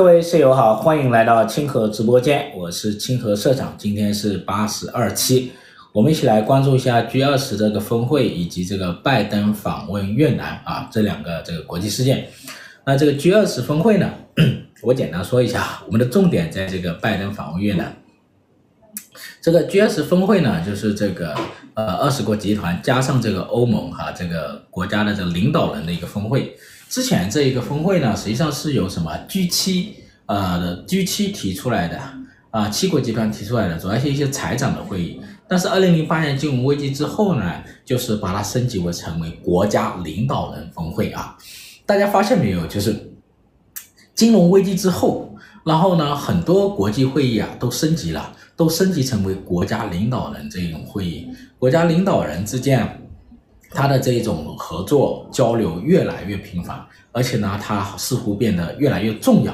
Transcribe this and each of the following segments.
各位室友好，欢迎来到清河直播间，我是清河社长，今天是八十二期，我们一起来关注一下 G20 这个峰会以及这个拜登访问越南啊这两个这个国际事件。那这个 G20 峰会呢，我简单说一下，我们的重点在这个拜登访问越南。这个 G20 峰会呢，就是这个呃二十国集团加上这个欧盟哈、啊、这个国家的这个领导人的一个峰会。之前这一个峰会呢，实际上是由什么 G7 呃 G7 提出来的啊，七国集团提出来的，主要是一些财长的会议。但是二零零八年金融危机之后呢，就是把它升级为成为国家领导人峰会啊。大家发现没有？就是金融危机之后，然后呢，很多国际会议啊都升级了，都升级成为国家领导人这种会议，国家领导人之间。他的这一种合作交流越来越频繁，而且呢，它似乎变得越来越重要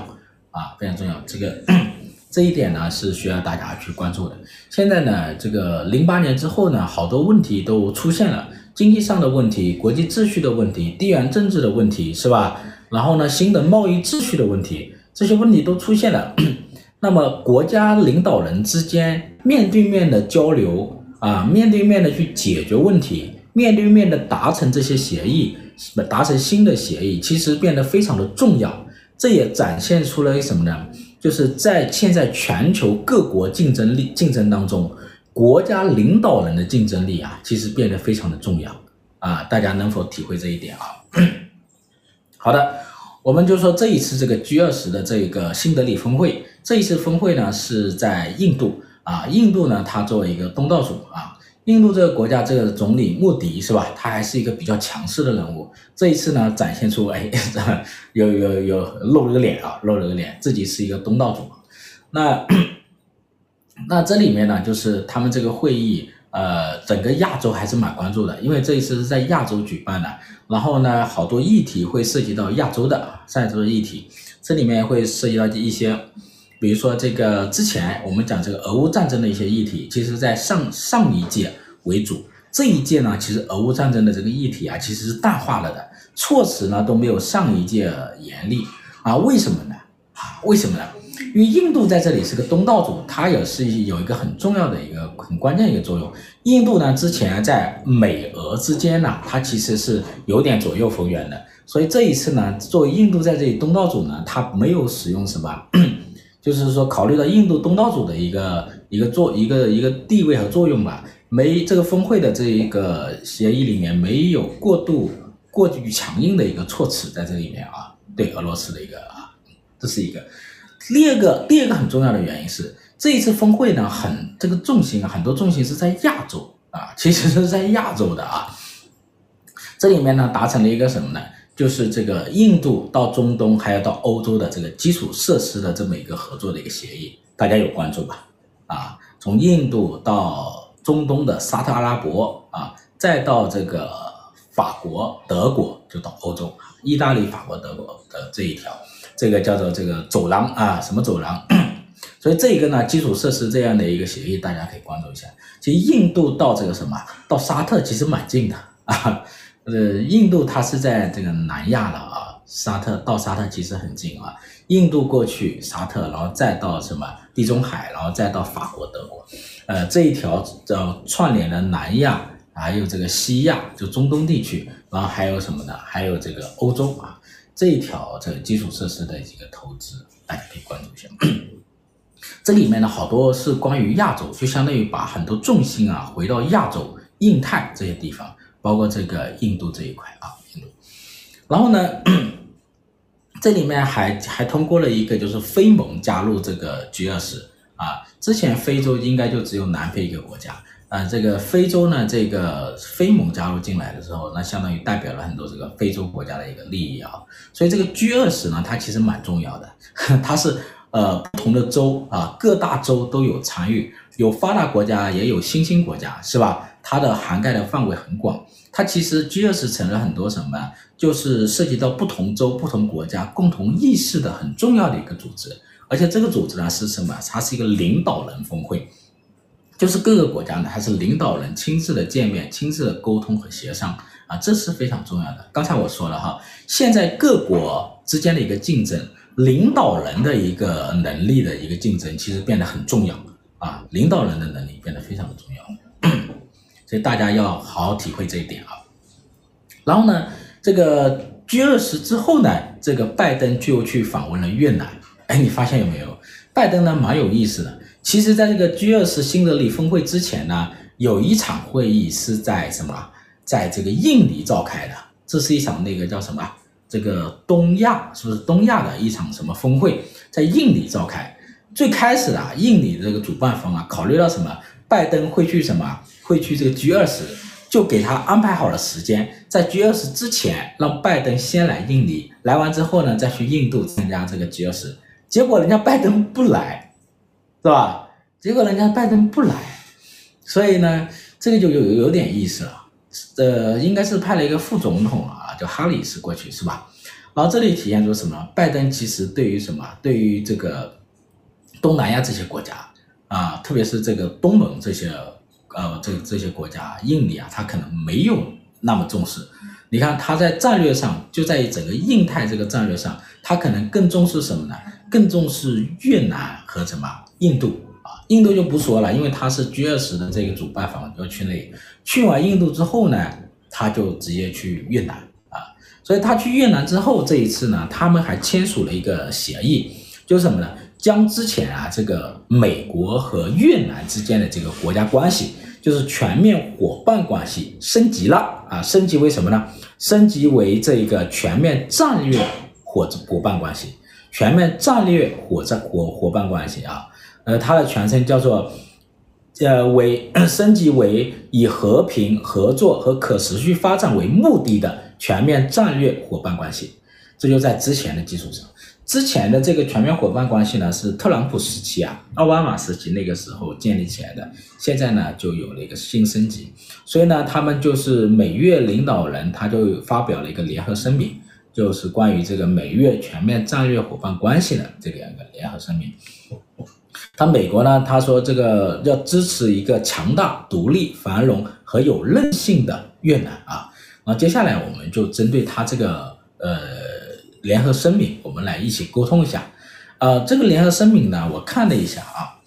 啊，非常重要。这个 这一点呢是需要大家去关注的。现在呢，这个零八年之后呢，好多问题都出现了，经济上的问题、国际秩序的问题、地缘政治的问题，是吧？然后呢，新的贸易秩序的问题，这些问题都出现了。那么，国家领导人之间面对面的交流啊，面对面的去解决问题。面对面的达成这些协议，达成新的协议，其实变得非常的重要。这也展现出了什么呢？就是在现在全球各国竞争力竞争当中，国家领导人的竞争力啊，其实变得非常的重要啊。大家能否体会这一点啊？好的，我们就说这一次这个 G20 的这个新德里峰会，这一次峰会呢是在印度啊，印度呢它作为一个东道主啊。印度这个国家，这个总理莫迪是吧？他还是一个比较强势的人物。这一次呢，展现出哎，有有有露了个脸啊，露了个脸，自己是一个东道主。那 那这里面呢，就是他们这个会议，呃，整个亚洲还是蛮关注的，因为这一次是在亚洲举办的。然后呢，好多议题会涉及到亚洲的，亚洲的议题，这里面会涉及到一些。比如说这个之前我们讲这个俄乌战争的一些议题，其实在上上一届为主，这一届呢，其实俄乌战争的这个议题啊，其实是淡化了的，措辞呢都没有上一届严厉啊，为什么呢？啊，为什么呢？因为印度在这里是个东道主，它也是有一个很重要的一个很关键一个作用。印度呢之前在美俄之间呢，它其实是有点左右逢源的，所以这一次呢，作为印度在这里东道主呢，它没有使用什么。就是说，考虑到印度东道主的一个一个作一个一个地位和作用吧，没这个峰会的这一个协议里面没有过度过于强硬的一个措辞在这里面啊，对俄罗斯的一个啊，这是一个。第二个第二个很重要的原因是，这一次峰会呢，很这个重心啊，很多重心是在亚洲啊，其实是在亚洲的啊，这里面呢达成了一个什么呢？就是这个印度到中东，还要到欧洲的这个基础设施的这么一个合作的一个协议，大家有关注吧？啊，从印度到中东的沙特阿拉伯啊，再到这个法国、德国，就到欧洲，意大利、法国、德国的这一条，这个叫做这个走廊啊，什么走廊？所以这个呢，基础设施这样的一个协议，大家可以关注一下。其实印度到这个什么，到沙特其实蛮近的啊。呃，印度它是在这个南亚了啊，沙特到沙特其实很近啊。印度过去沙特，然后再到什么地中海，然后再到法国、德国，呃，这一条叫串联了南亚，还有这个西亚，就中东地区，然后还有什么呢？还有这个欧洲啊，这一条这个基础设施的一个投资，大家可以关注一下。这里面呢，好多是关于亚洲，就相当于把很多重心啊回到亚洲、印太这些地方。包括这个印度这一块啊，印度，然后呢，这里面还还通过了一个，就是非盟加入这个 G20 啊。之前非洲应该就只有南非一个国家啊，这个非洲呢，这个非盟加入进来的时候，那相当于代表了很多这个非洲国家的一个利益啊。所以这个 G20 呢，它其实蛮重要的，它是呃不同的州啊，各大洲都有参与，有发达国家，也有新兴国家，是吧？它的涵盖的范围很广。它其实 G20 成了很多什么，就是涉及到不同州、不同国家共同意识的很重要的一个组织，而且这个组织呢是什么？它是一个领导人峰会，就是各个国家呢还是领导人亲自的见面、亲自的沟通和协商啊，这是非常重要的。刚才我说了哈，现在各国之间的一个竞争，领导人的一个能力的一个竞争，其实变得很重要啊，领导人的能力变得非常的重要，所以大家要好好体会这一点啊。然后呢，这个 G 二十之后呢，这个拜登就去访问了越南。哎，你发现有没有？拜登呢，蛮有意思的。其实，在这个 G 二十新德里峰会之前呢，有一场会议是在什么？在这个印尼召开的。这是一场那个叫什么？这个东亚是不是东亚的一场什么峰会？在印尼召开。最开始啊，印尼这个主办方啊，考虑到什么？拜登会去什么？会去这个 G 二十，就给他安排好了时间，在 G 二十之前，让拜登先来印尼，来完之后呢，再去印度参加这个 G 二十。结果人家拜登不来，是吧？结果人家拜登不来，所以呢，这个就有有点意思了。呃，应该是派了一个副总统啊，叫哈里斯过去，是吧？然后这里体现出什么？拜登其实对于什么？对于这个东南亚这些国家啊，特别是这个东盟这些呃，这这些国家，印尼啊，他可能没有那么重视。你看他在战略上，就在于整个印太这个战略上，他可能更重视什么呢？更重视越南和什么？印度啊，印度就不说了，因为他是 G20 的这个主办方要去那里。去完印度之后呢，他就直接去越南啊。所以他去越南之后，这一次呢，他们还签署了一个协议，就是什么呢？将之前啊这个美国和越南之间的这个国家关系，就是全面伙伴关系升级了啊，升级为什么呢？升级为这一个全面战略伙伙伴关系。全面战略伙战伙伙伴关系啊，呃，它的全称叫做，呃，为升级为以和平合作和可持续发展为目的的全面战略伙伴关系。这就在之前的基础上，之前的这个全面伙伴关系呢，是特朗普时期啊，奥巴马时期那个时候建立起来的，现在呢就有了一个新升级，所以呢，他们就是美越领导人他就发表了一个联合声明。就是关于这个美越全面战略伙伴关系的这个两个联合声明。他美国呢，他说这个要支持一个强大、独立、繁荣和有韧性的越南啊。那接下来我们就针对他这个呃联合声明，我们来一起沟通一下。呃，这个联合声明呢，我看了一下啊，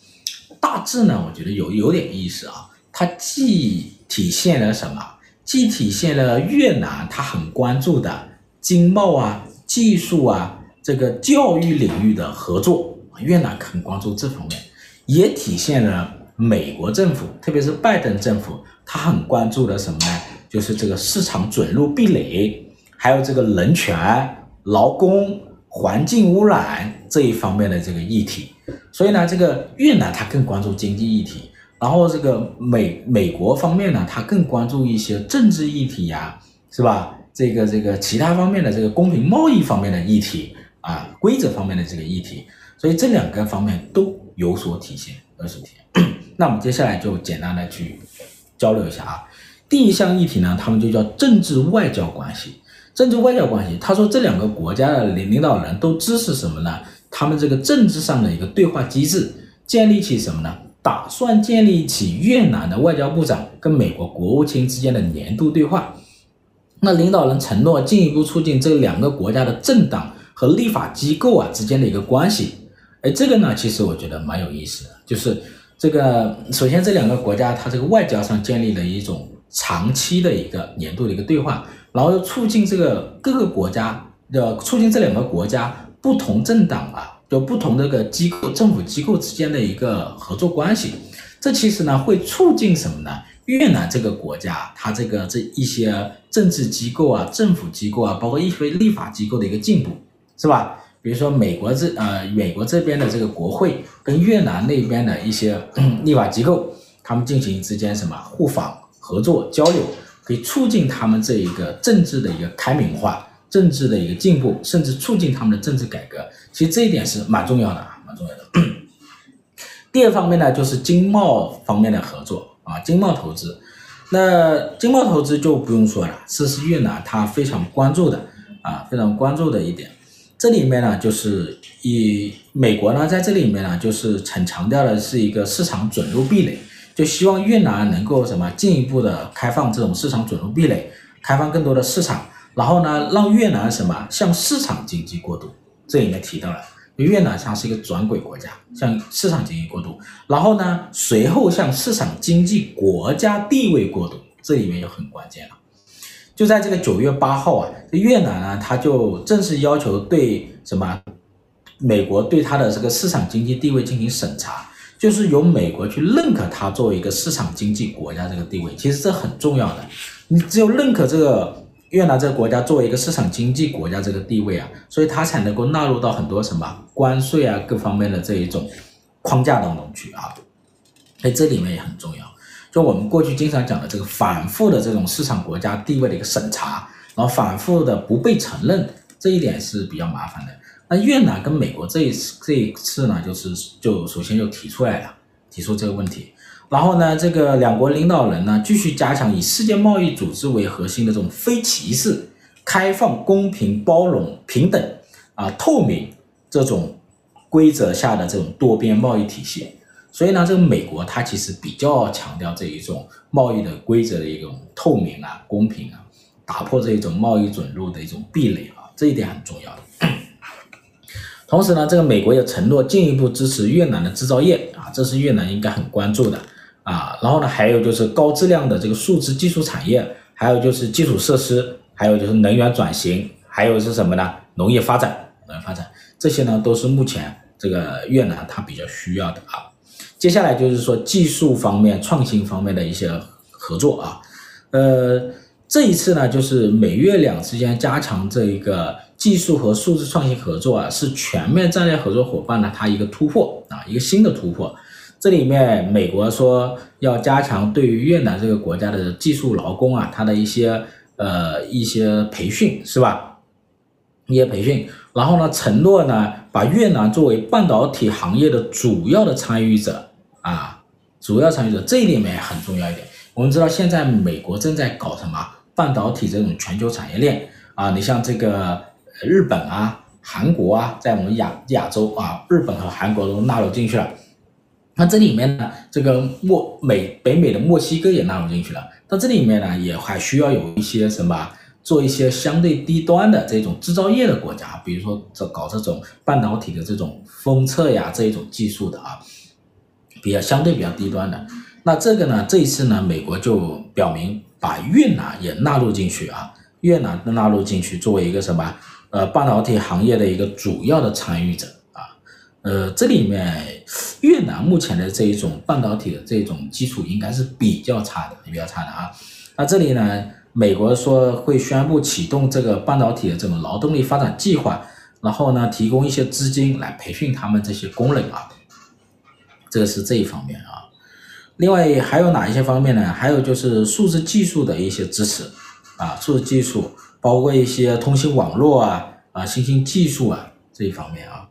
大致呢，我觉得有有点意思啊。它既体现了什么？既体现了越南他很关注的。经贸啊，技术啊，这个教育领域的合作，越南很关注这方面，也体现了美国政府，特别是拜登政府，他很关注的什么呢？就是这个市场准入壁垒，还有这个人权、劳工、环境污染这一方面的这个议题。所以呢，这个越南他更关注经济议题，然后这个美美国方面呢，他更关注一些政治议题呀，是吧？这个这个其他方面的这个公平贸易方面的议题啊，规则方面的这个议题，所以这两个方面都有所体现，有所体现。那我们接下来就简单的去交流一下啊。第一项议题呢，他们就叫政治外交关系。政治外交关系，他说这两个国家的领领导人都支持什么呢？他们这个政治上的一个对话机制，建立起什么呢？打算建立起越南的外交部长跟美国国务卿之间的年度对话。那领导人承诺进一步促进这两个国家的政党和立法机构啊之间的一个关系，哎，这个呢，其实我觉得蛮有意思的，就是这个首先这两个国家它这个外交上建立了一种长期的一个年度的一个对话，然后又促进这个各个国家的促进这两个国家不同政党啊，就不同这个机构政府机构之间的一个合作关系，这其实呢会促进什么呢？越南这个国家，它这个这一些政治机构啊、政府机构啊，包括一些立法机构的一个进步，是吧？比如说美国这呃美国这边的这个国会跟越南那边的一些立法机构，他们进行之间什么互访、合作、交流，可以促进他们这一个政治的一个开明化、政治的一个进步，甚至促进他们的政治改革。其实这一点是蛮重要的啊，蛮重要的。第二方面呢，就是经贸方面的合作。啊，经贸投资，那经贸投资就不用说了，这是越南他非常关注的啊，非常关注的一点。这里面呢，就是以美国呢在这里面呢，就是很强调的是一个市场准入壁垒，就希望越南能够什么进一步的开放这种市场准入壁垒，开放更多的市场，然后呢，让越南什么向市场经济过渡，这里面提到了越南像是一个转轨国家，向市场经济过渡，然后呢，随后向市场经济国家地位过渡，这里面就很关键了。就在这个九月八号啊，越南呢，它就正式要求对什么美国对它的这个市场经济地位进行审查。就是由美国去认可它作为一个市场经济国家这个地位，其实这很重要的。你只有认可这个越南这个国家作为一个市场经济国家这个地位啊，所以它才能够纳入到很多什么关税啊各方面的这一种框架当中去啊。所以这里面也很重要。就我们过去经常讲的这个反复的这种市场国家地位的一个审查，然后反复的不被承认，这一点是比较麻烦的。那越南跟美国这一次这一次呢，就是就首先就提出来了，提出这个问题，然后呢，这个两国领导人呢继续加强以世界贸易组织为核心的这种非歧视、开放、公平、包容、平等啊、透明这种规则下的这种多边贸易体系。所以呢，这个美国它其实比较强调这一种贸易的规则的一种透明啊、公平啊，打破这一种贸易准入的一种壁垒啊，这一点很重要的。同时呢，这个美国也承诺进一步支持越南的制造业啊，这是越南应该很关注的啊。然后呢，还有就是高质量的这个数字技术产业，还有就是基础设施，还有就是能源转型，还有是什么呢？农业发展，农业发展这些呢，都是目前这个越南它比较需要的啊。接下来就是说技术方面、创新方面的一些合作啊，呃，这一次呢，就是美越两之间加强这一个。技术和数字创新合作啊，是全面战略合作伙伴呢，它一个突破啊，一个新的突破。这里面美国说要加强对于越南这个国家的技术劳工啊，它的一些呃一些培训是吧？一些培训，然后呢，承诺呢，把越南作为半导体行业的主要的参与者啊，主要参与者，这里面很重要一点。我们知道现在美国正在搞什么半导体这种全球产业链啊，你像这个。日本啊，韩国啊，在我们亚亚洲啊，日本和韩国都纳入进去了。那这里面呢，这个墨美北美的墨西哥也纳入进去了。那这里面呢，也还需要有一些什么，做一些相对低端的这种制造业的国家，比如说这搞这种半导体的这种封测呀这一种技术的啊，比较相对比较低端的。那这个呢，这一次呢，美国就表明把越南也纳入进去啊，越南纳入进去作为一个什么？呃，半导体行业的一个主要的参与者啊，呃，这里面越南目前的这一种半导体的这种基础应该是比较差的，比较差的啊。那这里呢，美国说会宣布启动这个半导体的这种劳动力发展计划，然后呢，提供一些资金来培训他们这些工人啊，这个是这一方面啊。另外还有哪一些方面呢？还有就是数字技术的一些支持啊，数字技术。包括一些通信网络啊啊，新兴技术啊这一方面啊，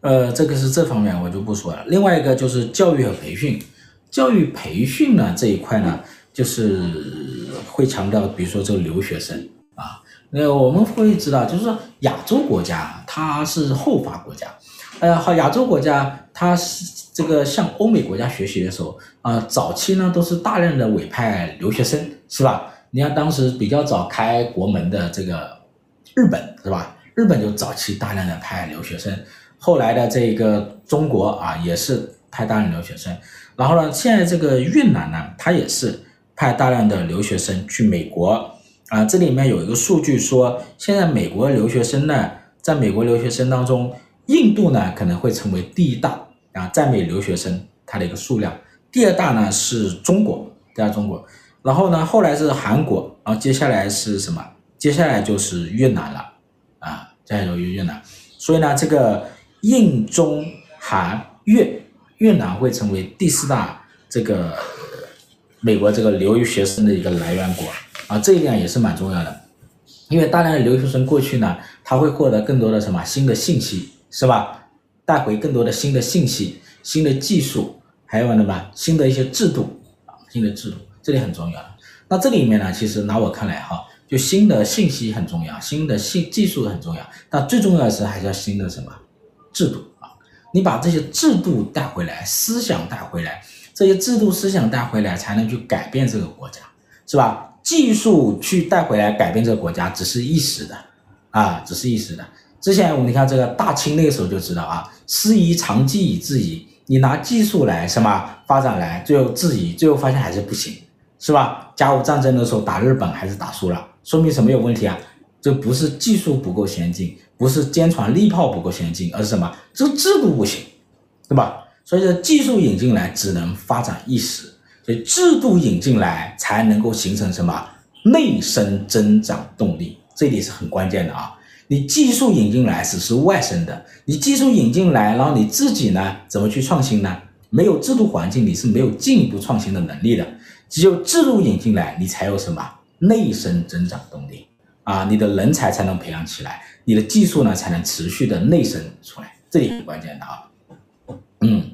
呃，这个是这方面我就不说了。另外一个就是教育和培训，教育培训呢这一块呢，就是会强调，比如说这个留学生啊，那我们会知道，就是说亚洲国家它是后发国家，呃，好，亚洲国家它是这个向欧美国家学习的时候啊，早期呢都是大量的委派留学生，是吧？你看，当时比较早开国门的这个日本是吧？日本就早期大量的派留学生，后来的这个中国啊也是派大量留学生，然后呢，现在这个越南呢，它也是派大量的留学生去美国啊。这里面有一个数据说，现在美国留学生呢，在美国留学生当中，印度呢可能会成为第一大啊，在美留学生它的一个数量，第二大呢是中国，第二中国。然后呢，后来是韩国，然后接下来是什么？接下来就是越南了，啊，接下来就是越南。所以呢，这个印中韩越越南会成为第四大这个美国这个留学生的一个来源国啊，这一点也是蛮重要的，因为大量的留学生过去呢，他会获得更多的什么新的信息，是吧？带回更多的新的信息、新的技术，还有什么新的一些制度啊，新的制度。这里很重要，那这里面呢，其实拿我看来哈，就新的信息很重要，新的信技术很重要，但最重要的是还是要新的什么制度啊？你把这些制度带回来，思想带回来，这些制度思想带回来，才能去改变这个国家，是吧？技术去带回来改变这个国家，只是一时的啊，只是一时的。之前我们你看这个大清那个时候就知道啊，师夷长技以制夷，你拿技术来什么发展来，最后制夷，最后发现还是不行，是吧？甲午战争的时候打日本还是打输了，说明什么有问题啊？这不是技术不够先进，不是坚船利炮不够先进，而是什么？这制度不行，对吧？所以说技术引进来只能发展一时，所以制度引进来才能够形成什么？内生增长动力，这里是很关键的啊。你技术引进来只是外生的，你技术引进来，然后你自己呢怎么去创新呢？没有制度环境，你是没有进一步创新的能力的。只有制度引进来，你才有什么内生增长动力啊？你的人才才能培养起来，你的技术呢才能持续的内生出来，这里很关键的啊。嗯，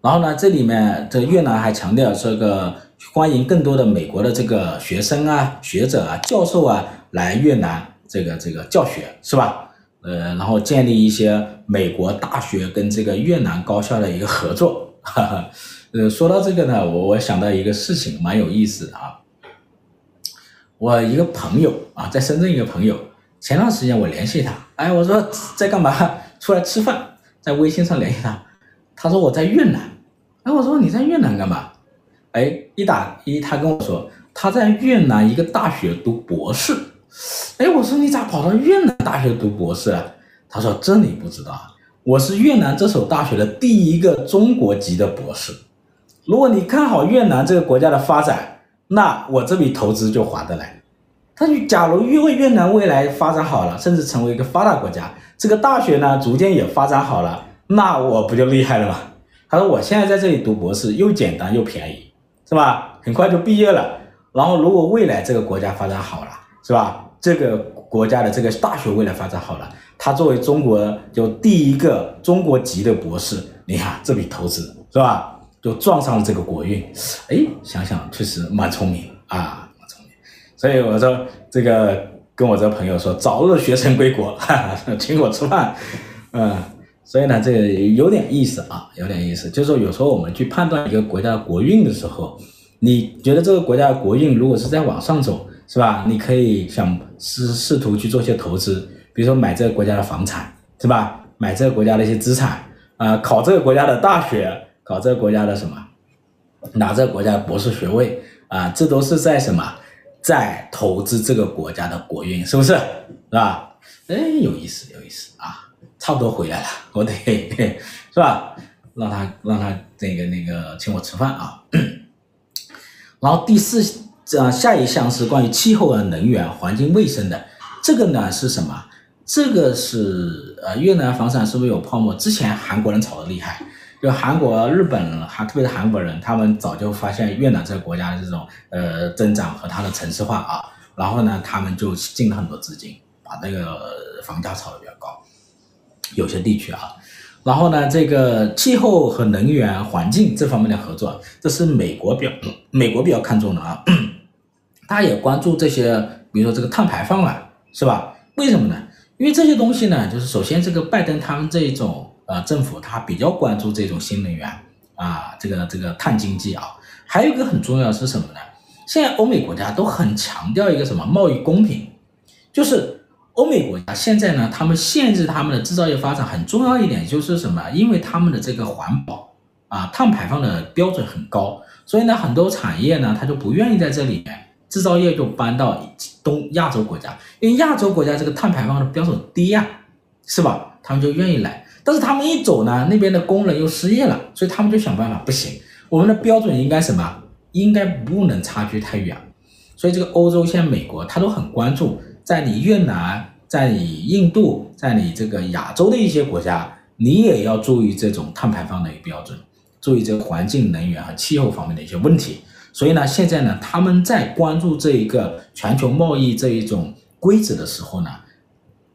然后呢，这里面这越南还强调这个欢迎更多的美国的这个学生啊、学者啊、教授啊来越南。这个这个教学是吧？呃，然后建立一些美国大学跟这个越南高校的一个合作。哈哈，呃，说到这个呢，我我想到一个事情，蛮有意思的啊。我一个朋友啊，在深圳一个朋友，前段时间我联系他，哎，我说在干嘛？出来吃饭，在微信上联系他，他说我在越南。哎，我说你在越南干嘛？哎，一打一，他跟我说他在越南一个大学读博士。哎，我说你咋跑到越南大学读博士了？他说这你不知道，我是越南这所大学的第一个中国籍的博士。如果你看好越南这个国家的发展，那我这笔投资就划得来。他就假如因为越南未来发展好了，甚至成为一个发达国家，这个大学呢逐渐也发展好了，那我不就厉害了吗？他说我现在在这里读博士又简单又便宜，是吧？很快就毕业了。然后如果未来这个国家发展好了，是吧？这个国家的这个大学未来发展好了，他作为中国就第一个中国籍的博士，你看这笔投资是吧？就撞上了这个国运，哎，想想确实蛮聪明啊，蛮聪明。所以我说这个跟我这个朋友说，早日学成归国，哈哈，请我吃饭，嗯，所以呢，这个有点意思啊，有点意思。就是说有时候我们去判断一个国家的国运的时候，你觉得这个国家的国运如果是在往上走，是吧？你可以想试试图去做些投资，比如说买这个国家的房产，是吧？买这个国家的一些资产，啊、考这个国家的大学，搞这个国家的什么，拿这个国家的博士学位，啊、这都是在什么，在投资这个国家的国运，是不是？是吧？哎，有意思，有意思啊！差不多回来了，我得 是吧？让他让他那个那个请我吃饭啊。然后第四。这样，下一项是关于气候和能源、环境卫生的，这个呢是什么？这个是呃越南房产是不是有泡沫？之前韩国人炒的厉害，就韩国、日本，还特别是韩国人，他们早就发现越南这个国家的这种呃增长和它的城市化啊，然后呢，他们就进了很多资金，把那个房价炒得比较高，有些地区啊。然后呢，这个气候和能源、环境这方面的合作，这是美国比较美国比较看重的啊。他也关注这些，比如说这个碳排放啊，是吧？为什么呢？因为这些东西呢，就是首先这个拜登他们这一种呃政府，他比较关注这种新能源啊，这个这个碳经济啊。还有一个很重要是什么呢？现在欧美国家都很强调一个什么贸易公平，就是欧美国家现在呢，他们限制他们的制造业发展很重要一点就是什么？因为他们的这个环保啊，碳排放的标准很高，所以呢，很多产业呢，他就不愿意在这里面。制造业就搬到东亚洲国家，因为亚洲国家这个碳排放的标准低呀，是吧？他们就愿意来。但是他们一走呢，那边的工人又失业了，所以他们就想办法，不行，我们的标准应该什么？应该不能差距太远。所以这个欧洲现在美国他都很关注，在你越南，在你印度，在你这个亚洲的一些国家，你也要注意这种碳排放的一个标准，注意这个环境、能源和气候方面的一些问题。所以呢，现在呢，他们在关注这一个全球贸易这一种规则的时候呢，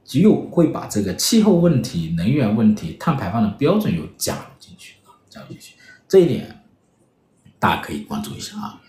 只有会把这个气候问题、能源问题、碳排放的标准又加入进去啊，加入进去。这一点大家可以关注一下啊。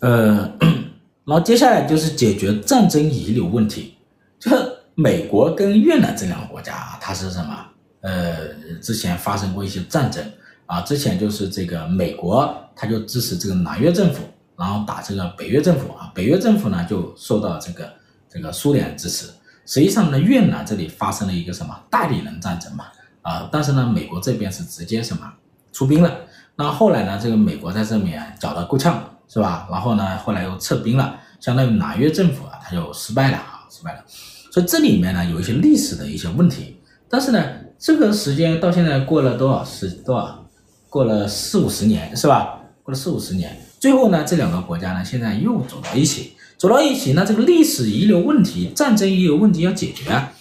呃，然后接下来就是解决战争遗留问题，就是美国跟越南这两个国家啊，它是什么？呃，之前发生过一些战争。啊，之前就是这个美国，他就支持这个南越政府，然后打这个北越政府啊，北越政府呢就受到这个这个苏联支持，实际上呢，越南这里发生了一个什么代理人战争嘛，啊，但是呢，美国这边是直接什么出兵了。那后来呢，这个美国在这面搅得够呛，是吧？然后呢，后来又撤兵了，相当于南越政府啊，他就失败了啊，失败了。所以这里面呢，有一些历史的一些问题。但是呢，这个时间到现在过了多少十多少？过了四五十年，是吧？过了四五十年，最后呢，这两个国家呢，现在又走到一起。走到一起，那这个历史遗留问题、战争遗留问题要解决啊。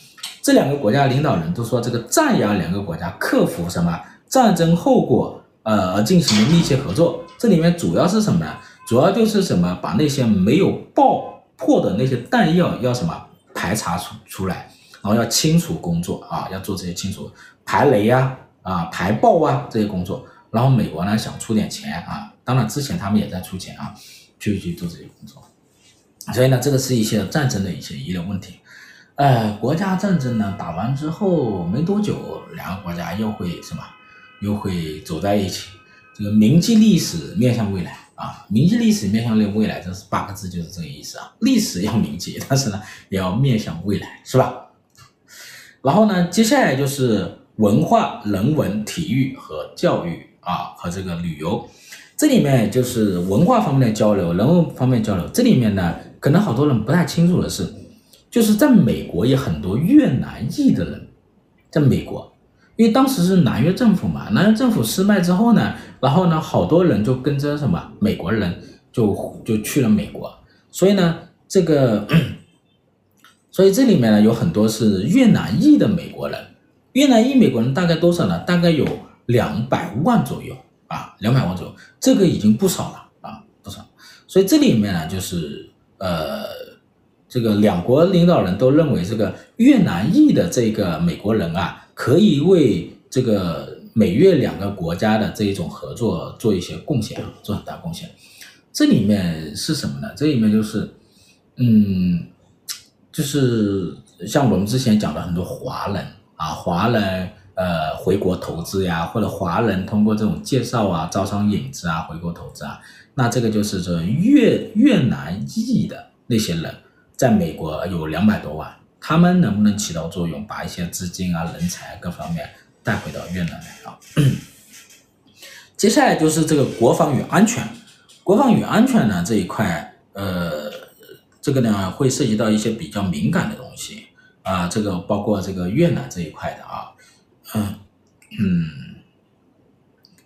这两个国家领导人都说，这个赞扬两个国家克服什么战争后果，呃，而进行的密切合作。这里面主要是什么呢？主要就是什么，把那些没有爆破的那些弹药要什么排查出出来，然后要清除工作啊，要做这些清除排雷呀、啊、排爆啊这些工作。然后美国呢想出点钱啊，当然之前他们也在出钱啊，去去做这些工作。所以呢，这个是一些战争的一些遗留问题，呃，国家战争呢打完之后没多久，两个国家又会什么，又会走在一起。这个铭记历史，面向未来啊，铭记历史，面向未来，这是八个字，就是这个意思啊。历史要铭记，但是呢，也要面向未来，是吧？然后呢，接下来就是文化、人文、体育和教育啊，和这个旅游。这里面就是文化方面的交流，人文方面交流。这里面呢。可能好多人不太清楚的是，就是在美国有很多越南裔的人，在美国，因为当时是南越政府嘛，南越政府失败之后呢，然后呢，好多人就跟着什么美国人就就去了美国，所以呢，这个，所以这里面呢有很多是越南裔的美国人，越南裔美国人大概多少呢？大概有两百万左右啊，两百万左右，这个已经不少了啊，不少，所以这里面呢就是。呃，这个两国领导人都认为，这个越南裔的这个美国人啊，可以为这个美越两个国家的这一种合作做一些贡献啊，做很大贡献。这里面是什么呢？这里面就是，嗯，就是像我们之前讲的很多华人啊，华人呃回国投资呀，或者华人通过这种介绍啊，招商引资啊，回国投资啊。那这个就是说越越南裔的那些人，在美国有两百多万，他们能不能起到作用，把一些资金啊、人才各方面带回到越南来啊？接下来就是这个国防与安全，国防与安全呢这一块，呃，这个呢会涉及到一些比较敏感的东西啊，这个包括这个越南这一块的啊，嗯嗯。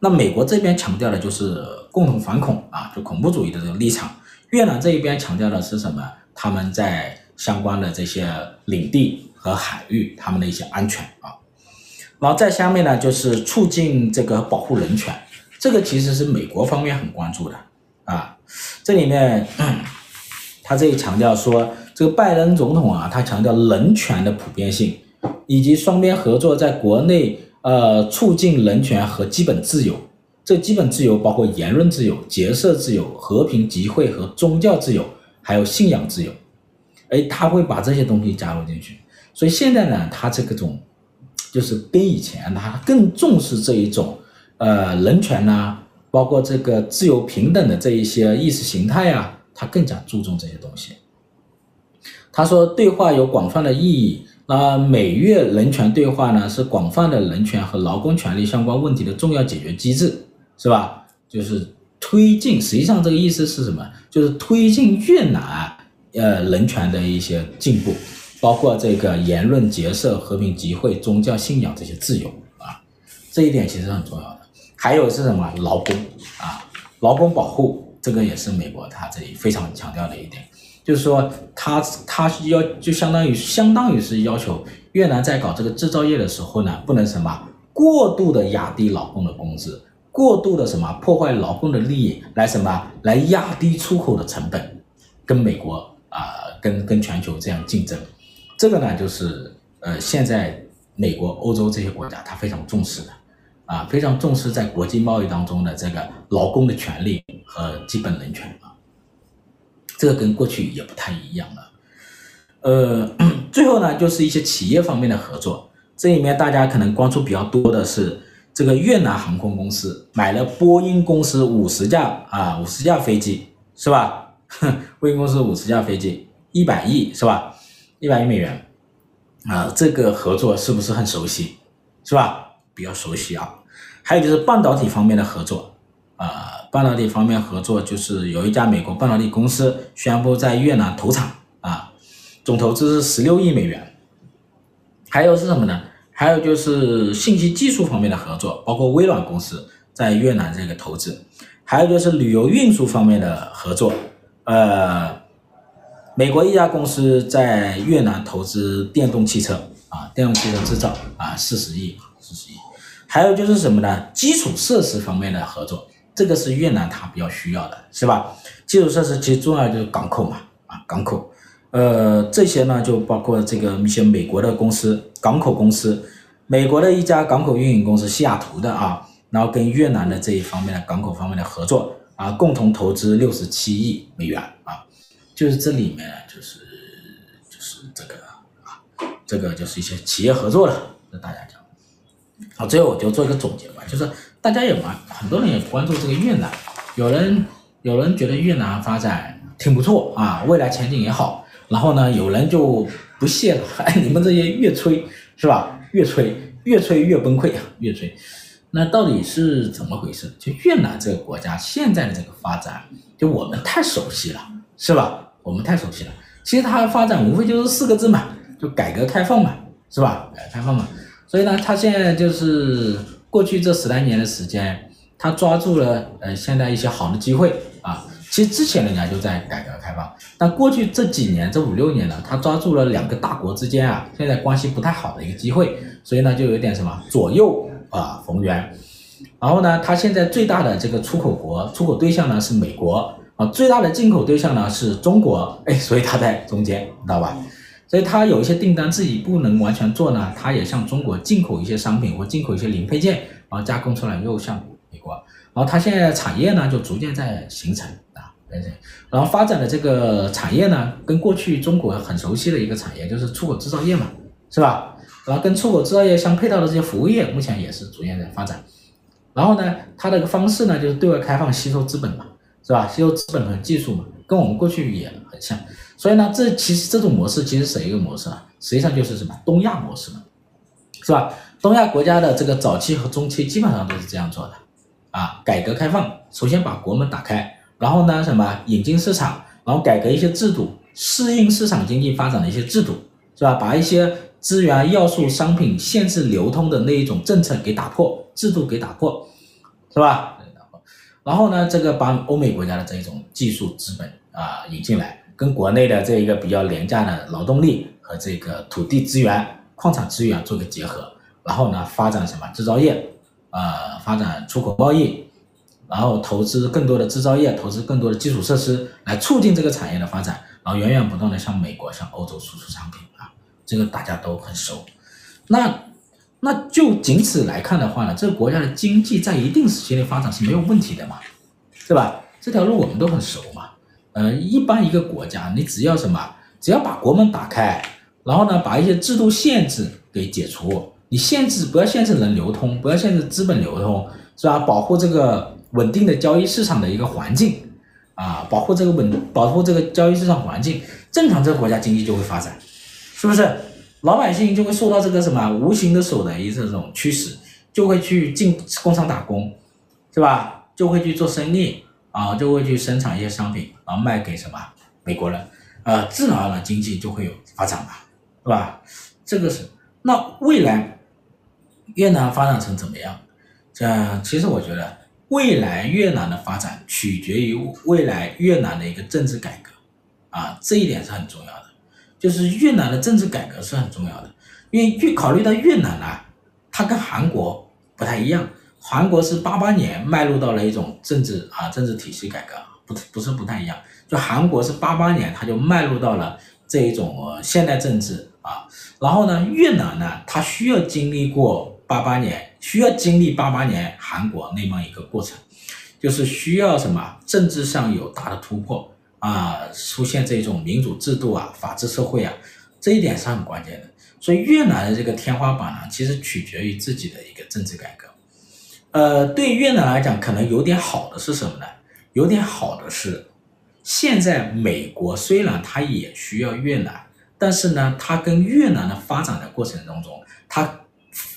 那美国这边强调的就是共同反恐啊，就恐怖主义的这个立场。越南这一边强调的是什么？他们在相关的这些领地和海域，他们的一些安全啊。然后在下面呢，就是促进这个保护人权，这个其实是美国方面很关注的啊。这里面，他这里强调说，这个拜登总统啊，他强调人权的普遍性，以及双边合作在国内。呃，促进人权和基本自由，这基本自由包括言论自由、结社自由、和平集会和宗教自由，还有信仰自由。哎，他会把这些东西加入进去。所以现在呢，他这个种就是跟以前他更重视这一种呃人权呐、包括这个自由平等的这一些意识形态啊，他更加注重这些东西。他说，对话有广泛的意义。那美越人权对话呢，是广泛的人权和劳工权利相关问题的重要解决机制，是吧？就是推进，实际上这个意思是什么？就是推进越南呃人权的一些进步，包括这个言论、结社、和平集会、宗教信仰这些自由啊，这一点其实很重要的。还有是什么？劳工啊，劳工保护，这个也是美国它这里非常强调的一点。就是说他，他要就相当于相当于是要求越南在搞这个制造业的时候呢，不能什么过度的压低劳工的工资，过度的什么破坏劳工的利益，来什么来压低出口的成本，跟美国啊、跟跟全球这样竞争，这个呢就是呃现在美国、欧洲这些国家他非常重视的啊，非常重视在国际贸易当中的这个劳工的权利和基本人权啊。这个跟过去也不太一样了，呃，最后呢，就是一些企业方面的合作。这里面大家可能关注比较多的是，这个越南航空公司买了波音公司五十架啊，五十架飞机是吧？波音公司五十架飞机，一百亿是吧？一百亿美元。啊，这个合作是不是很熟悉？是吧？比较熟悉啊。还有就是半导体方面的合作啊，半导体方面合作就是有一家美国半导体公司宣布在越南投产啊，总投资是十六亿美元。还有是什么呢？还有就是信息技术方面的合作，包括微软公司在越南这个投资。还有就是旅游运输方面的合作，呃。美国一家公司在越南投资电动汽车啊，电动汽车制造啊，四十亿，四十亿。还有就是什么呢？基础设施方面的合作，这个是越南它比较需要的，是吧？基础设施其实重要就是港口嘛，啊，港口。呃，这些呢就包括这个一些美国的公司，港口公司，美国的一家港口运营公司西雅图的啊，然后跟越南的这一方面的港口方面的合作啊，共同投资六十七亿美元啊。就是这里面就是就是这个啊，这个就是一些企业合作了，跟大家讲。好，最后我就做一个总结吧，就是大家也蛮很多人也关注这个越南，有人有人觉得越南发展挺不错啊，未来前景也好。然后呢，有人就不屑了，哎，你们这些越吹是吧？越吹越吹越崩溃啊，越吹。那到底是怎么回事？就越南这个国家现在的这个发展，就我们太熟悉了，是吧？我们太熟悉了，其实它的发展无非就是四个字嘛，就改革开放嘛，是吧？改革开放嘛，所以呢，它现在就是过去这十来年的时间，他抓住了呃现在一些好的机会啊。其实之前人家就在改革开放，但过去这几年这五六年呢，他抓住了两个大国之间啊现在关系不太好的一个机会，所以呢就有点什么左右啊逢源。然后呢，它现在最大的这个出口国出口对象呢是美国啊。最大的进口对象呢是中国，哎，所以它在中间，知道吧？所以它有一些订单自己不能完全做呢，它也向中国进口一些商品或进口一些零配件，然后加工出来又向美国。然后它现在产业呢就逐渐在形成啊，然后发展的这个产业呢，跟过去中国很熟悉的一个产业就是出口制造业嘛，是吧？然后跟出口制造业相配套的这些服务业，目前也是逐渐在发展。然后呢，它的方式呢就是对外开放，吸收资本嘛。是吧？吸收资本和技术嘛，跟我们过去也很像。所以呢，这其实这种模式其实是一个模式啊，实际上就是什么东亚模式嘛，是吧？东亚国家的这个早期和中期基本上都是这样做的啊。改革开放，首先把国门打开，然后呢什么引进市场，然后改革一些制度，适应市场经济发展的一些制度，是吧？把一些资源、要素、商品限制流通的那一种政策给打破，制度给打破，是吧？然后呢，这个把欧美国家的这一种技术资本啊引进来，跟国内的这一个比较廉价的劳动力和这个土地资源、矿产资源做个结合，然后呢发展什么制造业，呃发展出口贸易，然后投资更多的制造业，投资更多的基础设施，来促进这个产业的发展，然后源源不断的向美国、向欧洲输出商品啊，这个大家都很熟。那。那就仅此来看的话呢，这个国家的经济在一定时期内发展是没有问题的嘛，是吧？这条路我们都很熟嘛。呃，一般一个国家，你只要什么，只要把国门打开，然后呢，把一些制度限制给解除，你限制不要限制人流通，不要限制资本流通，是吧？保护这个稳定的交易市场的一个环境啊，保护这个稳，保护这个交易市场环境，正常这个国家经济就会发展，是不是？老百姓就会受到这个什么无形的手的一这种驱使，就会去进工厂打工，是吧？就会去做生意啊，就会去生产一些商品，然后卖给什么美国人，呃，自然而然经济就会有发展嘛，是吧？这个是那未来越南发展成怎么样？这其实我觉得未来越南的发展取决于未来越南的一个政治改革啊，这一点是很重要的。就是越南的政治改革是很重要的，因为越考虑到越南啊，它跟韩国不太一样，韩国是八八年迈入到了一种政治啊政治体系改革，不不是不太一样，就韩国是八八年它就迈入到了这一种现代政治啊，然后呢越南呢，它需要经历过八八年，需要经历八八年韩国那么一个过程，就是需要什么政治上有大的突破。啊，出现这种民主制度啊，法治社会啊，这一点是很关键的。所以越南的这个天花板呢，其实取决于自己的一个政治改革。呃，对越南来讲，可能有点好的是什么呢？有点好的是，现在美国虽然它也需要越南，但是呢，它跟越南的发展的过程当中，它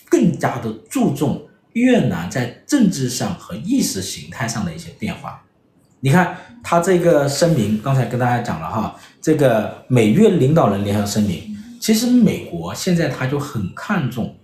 更加的注重越南在政治上和意识形态上的一些变化。你看，它这个声明，刚才跟大家讲了哈，这个美越领导人联合声明，其实美国现在他就很看重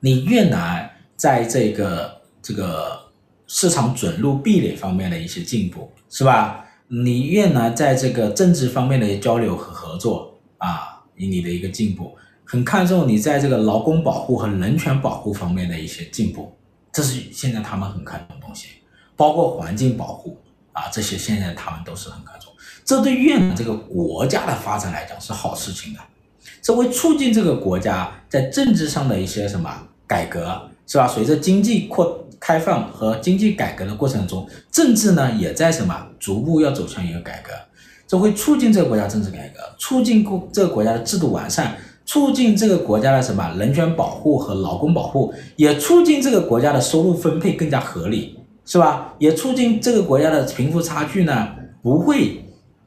你越南在这个这个市场准入壁垒方面的一些进步，是吧？你越南在这个政治方面的交流和合作啊，以你的一个进步，很看重你在这个劳工保护和人权保护方面的一些进步，这是现在他们很看重的东西。包括环境保护啊，这些现在他们都是很看重。这对越南这个国家的发展来讲是好事情的，这会促进这个国家在政治上的一些什么改革，是吧？随着经济扩开放和经济改革的过程中，政治呢也在什么逐步要走向一个改革，这会促进这个国家政治改革，促进国这个国家的制度完善，促进这个国家的什么人权保护和劳工保护，也促进这个国家的收入分配更加合理。是吧？也促进这个国家的贫富差距呢不会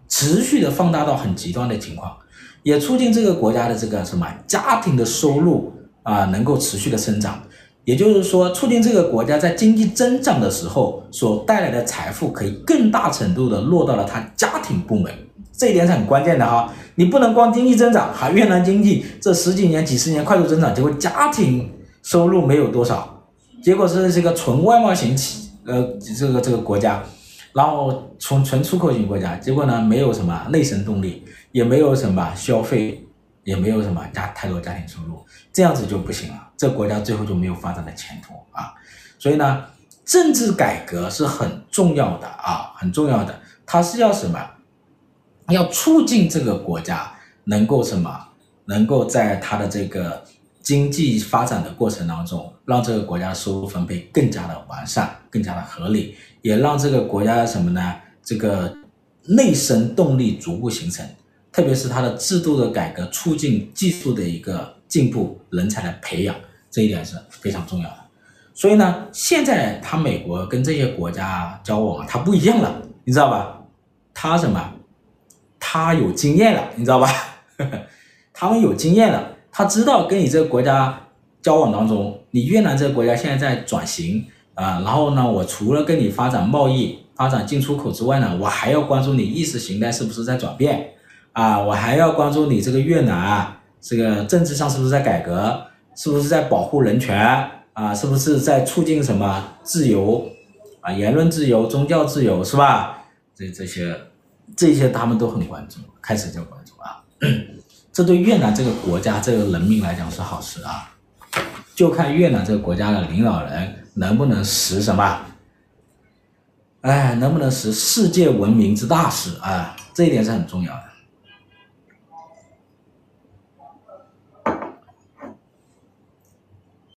持续的放大到很极端的情况，也促进这个国家的这个什么家庭的收入啊能够持续的生长，也就是说，促进这个国家在经济增长的时候所带来的财富可以更大程度的落到了他家庭部门，这一点是很关键的哈。你不能光经济增长，哈，越南经济这十几年、几十年快速增长，结果家庭收入没有多少，结果是这个纯外贸型企。呃，这个这个国家，然后从纯出口型国家，结果呢，没有什么内生动力，也没有什么消费，也没有什么家太多家庭收入，这样子就不行了，这国家最后就没有发展的前途啊。所以呢，政治改革是很重要的啊，很重要的，它是要什么？要促进这个国家能够什么？能够在它的这个。经济发展的过程当中，让这个国家收入分配更加的完善，更加的合理，也让这个国家的什么呢？这个内生动力逐步形成，特别是它的制度的改革，促进技术的一个进步，人才的培养，这一点是非常重要的。所以呢，现在他美国跟这些国家交往，他不一样了，你知道吧？他什么？他有经验了，你知道吧？他们有经验了。他知道跟你这个国家交往当中，你越南这个国家现在在转型啊，然后呢，我除了跟你发展贸易、发展进出口之外呢，我还要关注你意识形态是不是在转变啊，我还要关注你这个越南啊，这个政治上是不是在改革，是不是在保护人权啊，是不是在促进什么自由啊，言论自由、宗教自由是吧？这这些这些他们都很关注，开始就关注啊。这对越南这个国家这个人民来讲是好事啊，就看越南这个国家的领导人能不能识什么，哎，能不能识世界闻名之大事啊，这一点是很重要的。